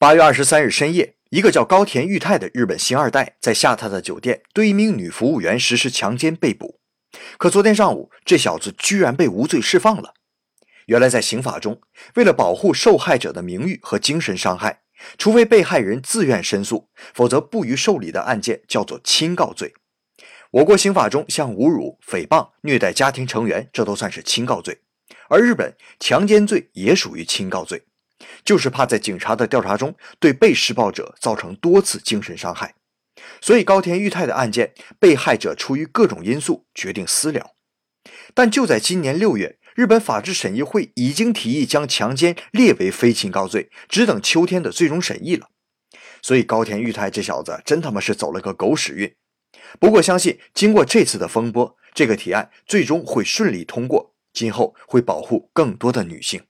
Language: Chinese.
八月二十三日深夜，一个叫高田裕太的日本星二代在下榻的酒店对一名女服务员实施强奸被捕。可昨天上午，这小子居然被无罪释放了。原来在刑法中，为了保护受害者的名誉和精神伤害，除非被害人自愿申诉，否则不予受理的案件叫做亲告罪。我国刑法中，像侮辱、诽谤、虐待家庭成员，这都算是亲告罪。而日本强奸罪也属于亲告罪。就是怕在警察的调查中对被施暴者造成多次精神伤害，所以高田裕太的案件，被害者出于各种因素决定私了。但就在今年六月，日本法制审议会已经提议将强奸列为非亲告罪，只等秋天的最终审议了。所以高田裕太这小子真他妈是走了个狗屎运。不过相信经过这次的风波，这个提案最终会顺利通过，今后会保护更多的女性。